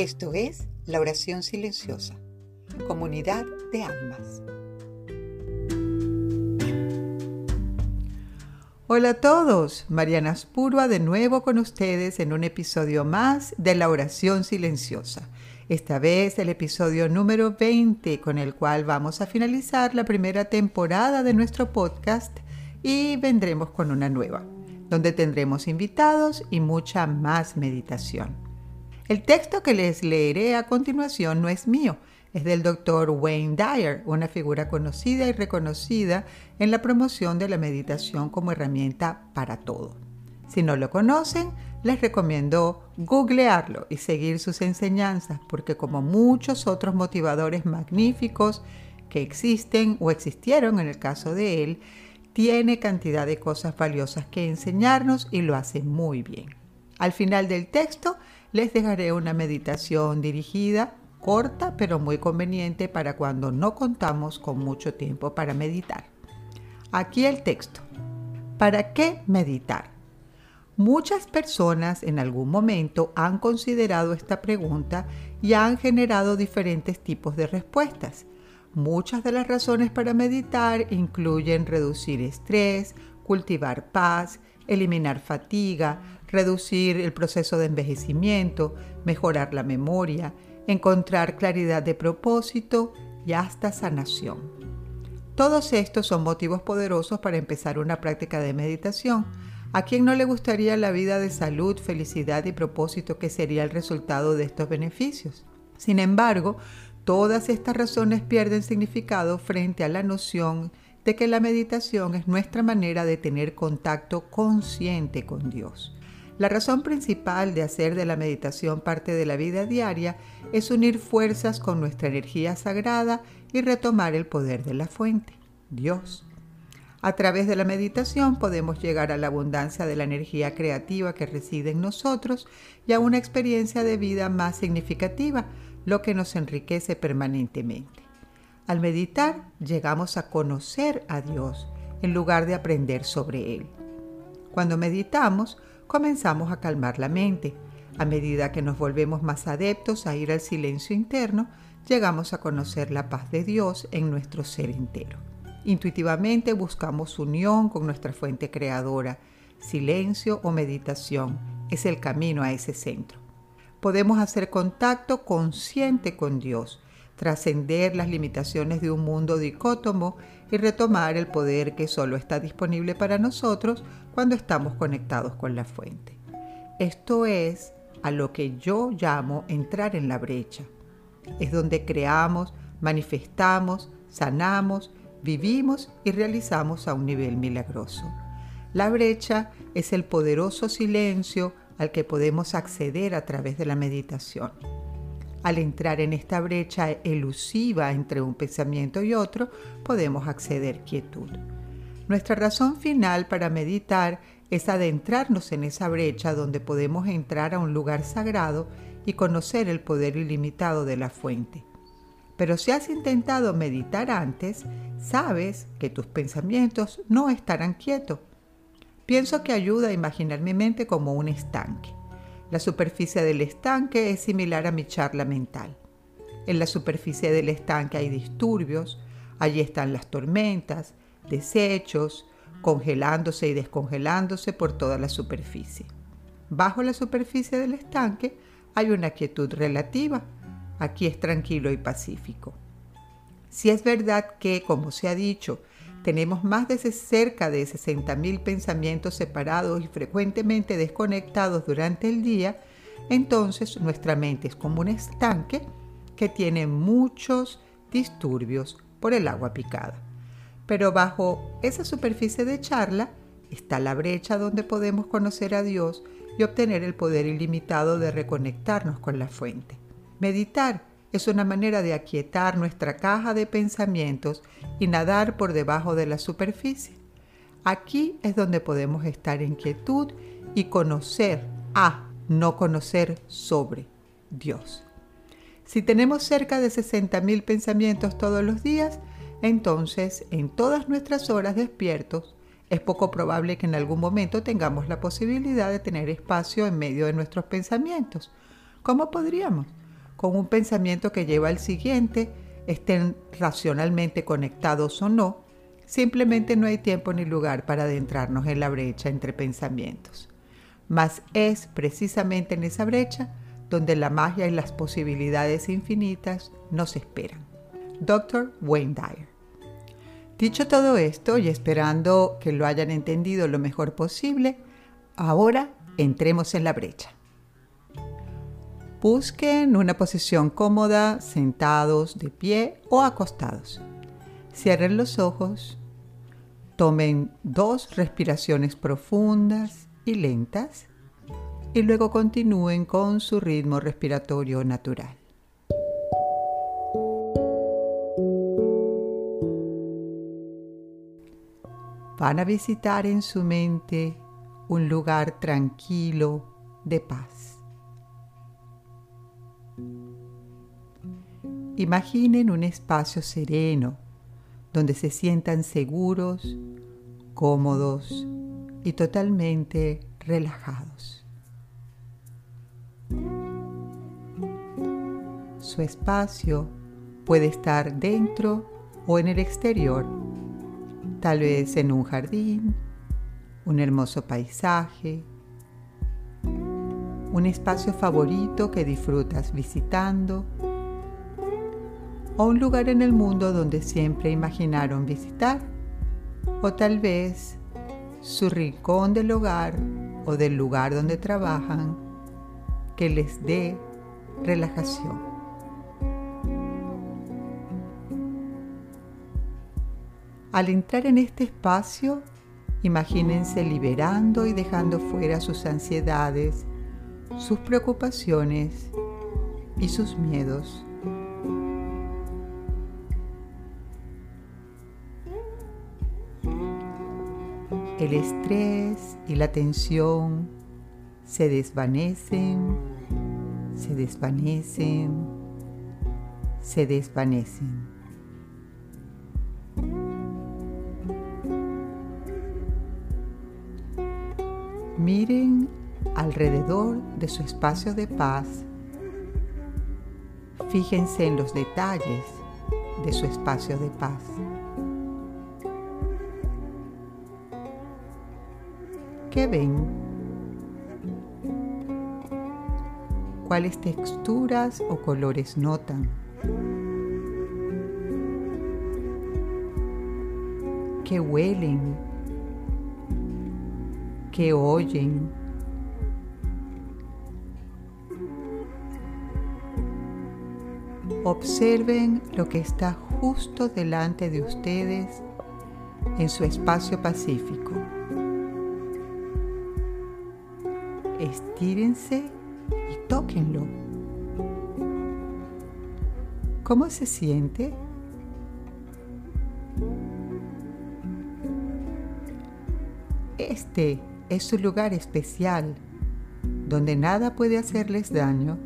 Esto es la oración silenciosa, comunidad de almas. Hola a todos, Mariana Spurua de nuevo con ustedes en un episodio más de la oración silenciosa. Esta vez el episodio número 20 con el cual vamos a finalizar la primera temporada de nuestro podcast y vendremos con una nueva, donde tendremos invitados y mucha más meditación. El texto que les leeré a continuación no es mío, es del doctor Wayne Dyer, una figura conocida y reconocida en la promoción de la meditación como herramienta para todo. Si no lo conocen, les recomiendo googlearlo y seguir sus enseñanzas, porque como muchos otros motivadores magníficos que existen o existieron en el caso de él, tiene cantidad de cosas valiosas que enseñarnos y lo hace muy bien. Al final del texto les dejaré una meditación dirigida, corta pero muy conveniente para cuando no contamos con mucho tiempo para meditar. Aquí el texto. ¿Para qué meditar? Muchas personas en algún momento han considerado esta pregunta y han generado diferentes tipos de respuestas. Muchas de las razones para meditar incluyen reducir estrés, cultivar paz, eliminar fatiga, reducir el proceso de envejecimiento, mejorar la memoria, encontrar claridad de propósito y hasta sanación. Todos estos son motivos poderosos para empezar una práctica de meditación. ¿A quién no le gustaría la vida de salud, felicidad y propósito que sería el resultado de estos beneficios? Sin embargo, Todas estas razones pierden significado frente a la noción de que la meditación es nuestra manera de tener contacto consciente con Dios. La razón principal de hacer de la meditación parte de la vida diaria es unir fuerzas con nuestra energía sagrada y retomar el poder de la fuente, Dios. A través de la meditación podemos llegar a la abundancia de la energía creativa que reside en nosotros y a una experiencia de vida más significativa, lo que nos enriquece permanentemente. Al meditar llegamos a conocer a Dios en lugar de aprender sobre Él. Cuando meditamos, comenzamos a calmar la mente. A medida que nos volvemos más adeptos a ir al silencio interno, llegamos a conocer la paz de Dios en nuestro ser entero. Intuitivamente buscamos unión con nuestra fuente creadora. Silencio o meditación es el camino a ese centro podemos hacer contacto consciente con Dios, trascender las limitaciones de un mundo dicótomo y retomar el poder que solo está disponible para nosotros cuando estamos conectados con la fuente. Esto es a lo que yo llamo entrar en la brecha. Es donde creamos, manifestamos, sanamos, vivimos y realizamos a un nivel milagroso. La brecha es el poderoso silencio al que podemos acceder a través de la meditación. Al entrar en esta brecha elusiva entre un pensamiento y otro, podemos acceder quietud. Nuestra razón final para meditar es adentrarnos en esa brecha donde podemos entrar a un lugar sagrado y conocer el poder ilimitado de la fuente. Pero si has intentado meditar antes, sabes que tus pensamientos no estarán quietos Pienso que ayuda a imaginar mi mente como un estanque. La superficie del estanque es similar a mi charla mental. En la superficie del estanque hay disturbios, allí están las tormentas, desechos, congelándose y descongelándose por toda la superficie. Bajo la superficie del estanque hay una quietud relativa. Aquí es tranquilo y pacífico. Si es verdad que, como se ha dicho, tenemos más de cerca de 60.000 pensamientos separados y frecuentemente desconectados durante el día, entonces nuestra mente es como un estanque que tiene muchos disturbios por el agua picada. Pero bajo esa superficie de charla está la brecha donde podemos conocer a Dios y obtener el poder ilimitado de reconectarnos con la fuente. Meditar es una manera de aquietar nuestra caja de pensamientos y nadar por debajo de la superficie. Aquí es donde podemos estar en quietud y conocer a, no conocer sobre Dios. Si tenemos cerca de 60.000 pensamientos todos los días, entonces en todas nuestras horas despiertos es poco probable que en algún momento tengamos la posibilidad de tener espacio en medio de nuestros pensamientos. ¿Cómo podríamos? Con un pensamiento que lleva al siguiente, estén racionalmente conectados o no, simplemente no hay tiempo ni lugar para adentrarnos en la brecha entre pensamientos. Mas es precisamente en esa brecha donde la magia y las posibilidades infinitas nos esperan. Dr. Wayne Dyer. Dicho todo esto y esperando que lo hayan entendido lo mejor posible, ahora entremos en la brecha. Busquen una posición cómoda, sentados, de pie o acostados. Cierren los ojos, tomen dos respiraciones profundas y lentas y luego continúen con su ritmo respiratorio natural. Van a visitar en su mente un lugar tranquilo de paz. Imaginen un espacio sereno donde se sientan seguros, cómodos y totalmente relajados. Su espacio puede estar dentro o en el exterior, tal vez en un jardín, un hermoso paisaje, un espacio favorito que disfrutas visitando o un lugar en el mundo donde siempre imaginaron visitar o tal vez su rincón del hogar o del lugar donde trabajan que les dé relajación. Al entrar en este espacio, imagínense liberando y dejando fuera sus ansiedades, sus preocupaciones y sus miedos. El estrés y la tensión se desvanecen, se desvanecen, se desvanecen. Miren alrededor de su espacio de paz. Fíjense en los detalles de su espacio de paz. ¿Qué ven? ¿Cuáles texturas o colores notan? ¿Qué huelen? que oyen. Observen lo que está justo delante de ustedes en su espacio pacífico. Estírense y tóquenlo. ¿Cómo se siente? Este es su lugar especial, donde nada puede hacerles daño,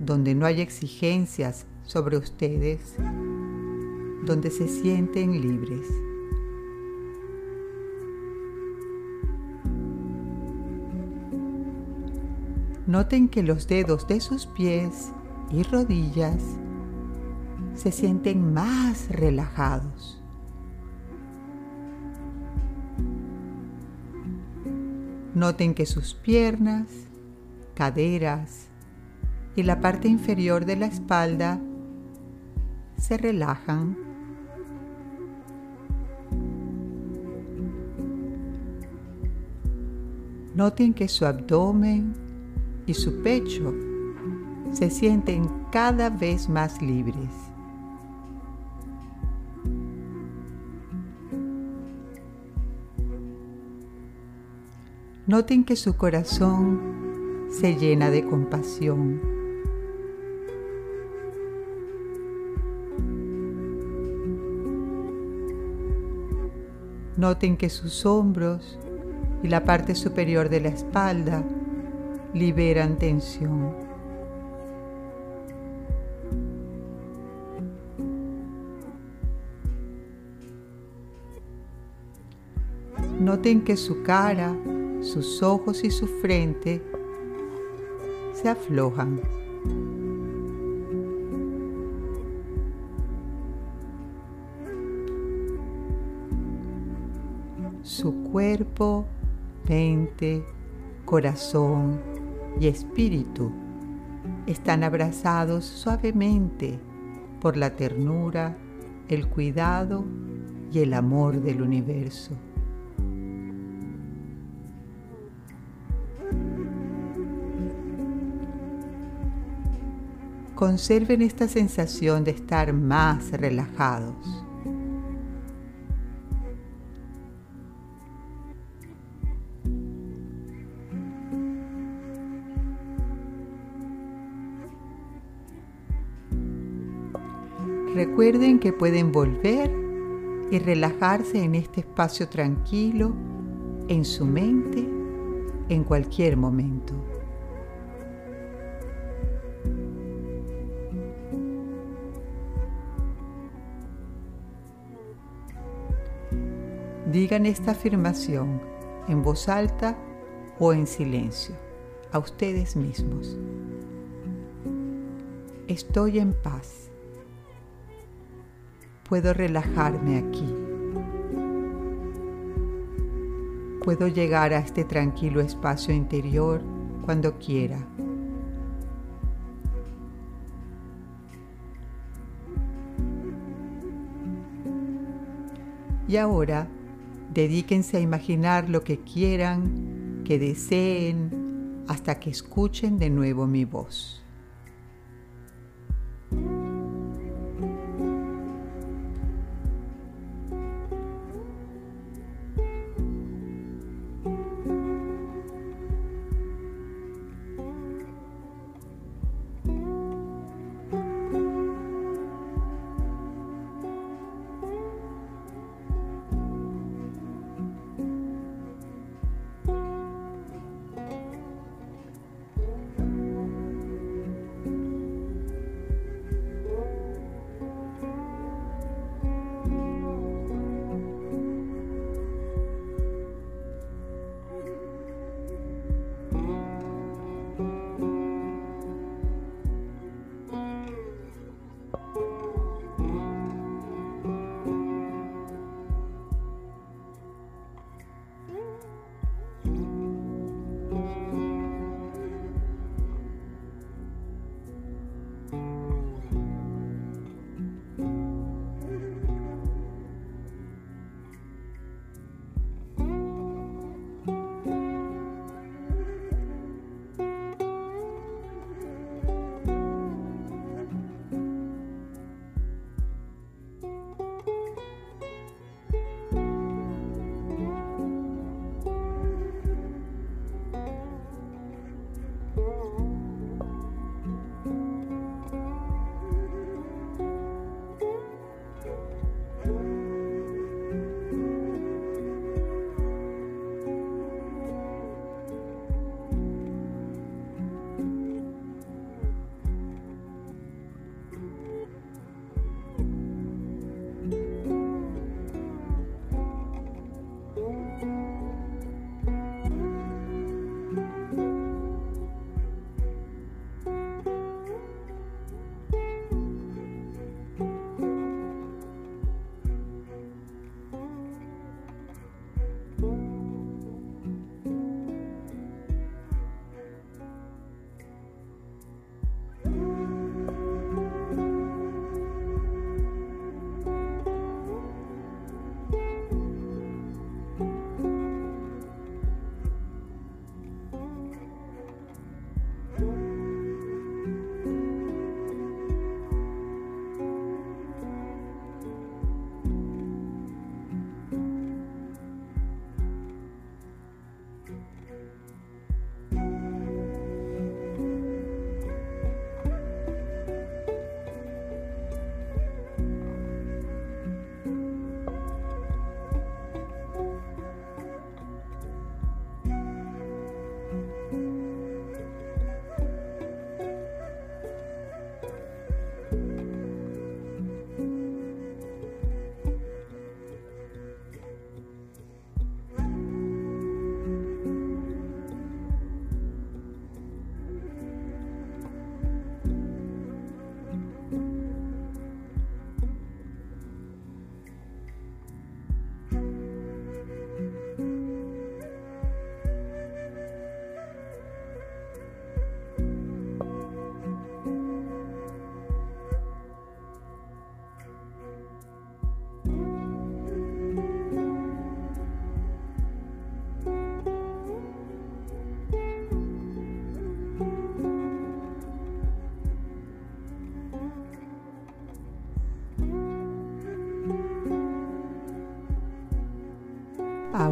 donde no hay exigencias sobre ustedes, donde se sienten libres. Noten que los dedos de sus pies y rodillas se sienten más relajados. Noten que sus piernas, caderas y la parte inferior de la espalda se relajan. Noten que su abdomen y su pecho se sienten cada vez más libres. Noten que su corazón se llena de compasión. Noten que sus hombros y la parte superior de la espalda liberan tensión. Noten que su cara sus ojos y su frente se aflojan. Cuerpo, mente, corazón y espíritu están abrazados suavemente por la ternura, el cuidado y el amor del universo. Conserven esta sensación de estar más relajados. Recuerden que pueden volver y relajarse en este espacio tranquilo, en su mente, en cualquier momento. Digan esta afirmación en voz alta o en silencio a ustedes mismos. Estoy en paz puedo relajarme aquí. Puedo llegar a este tranquilo espacio interior cuando quiera. Y ahora, dedíquense a imaginar lo que quieran, que deseen, hasta que escuchen de nuevo mi voz.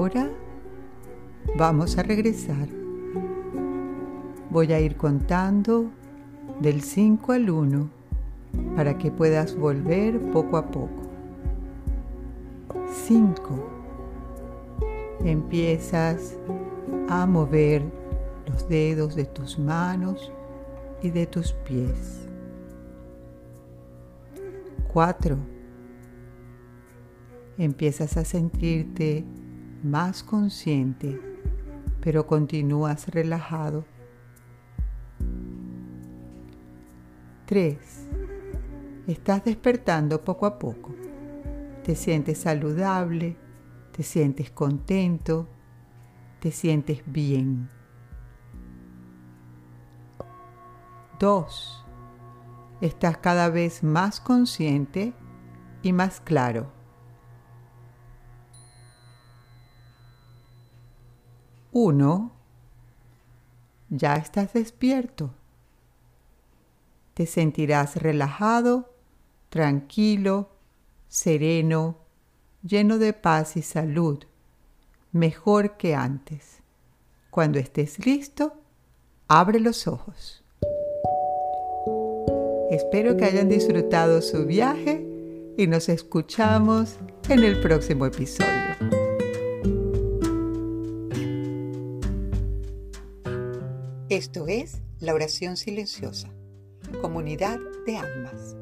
Ahora vamos a regresar. Voy a ir contando del 5 al 1 para que puedas volver poco a poco. 5. Empiezas a mover los dedos de tus manos y de tus pies. 4. Empiezas a sentirte más consciente, pero continúas relajado. 3. Estás despertando poco a poco. Te sientes saludable, te sientes contento, te sientes bien. 2. Estás cada vez más consciente y más claro. 1. Ya estás despierto. Te sentirás relajado, tranquilo, sereno, lleno de paz y salud, mejor que antes. Cuando estés listo, abre los ojos. Espero que hayan disfrutado su viaje y nos escuchamos en el próximo episodio. Esto es la oración silenciosa, comunidad de almas.